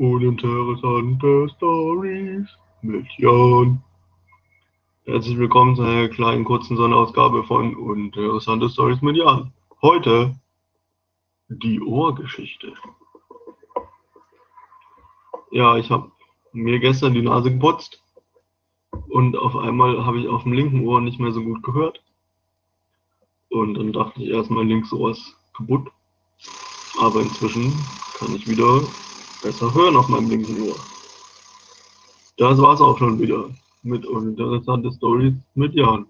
Uninteressante Stories mit Jan. Herzlich willkommen zu einer kleinen kurzen Sonderausgabe von Uninteressante Stories mit Jan. Heute die Ohrgeschichte. Ja, ich habe mir gestern die Nase geputzt und auf einmal habe ich auf dem linken Ohr nicht mehr so gut gehört. Und dann dachte ich erst, mein linkes Ohr ist kaputt. Aber inzwischen kann ich wieder besser hören auf meinem linken Ohr. Das war's auch schon wieder mit uninteressante Stories mit Jan.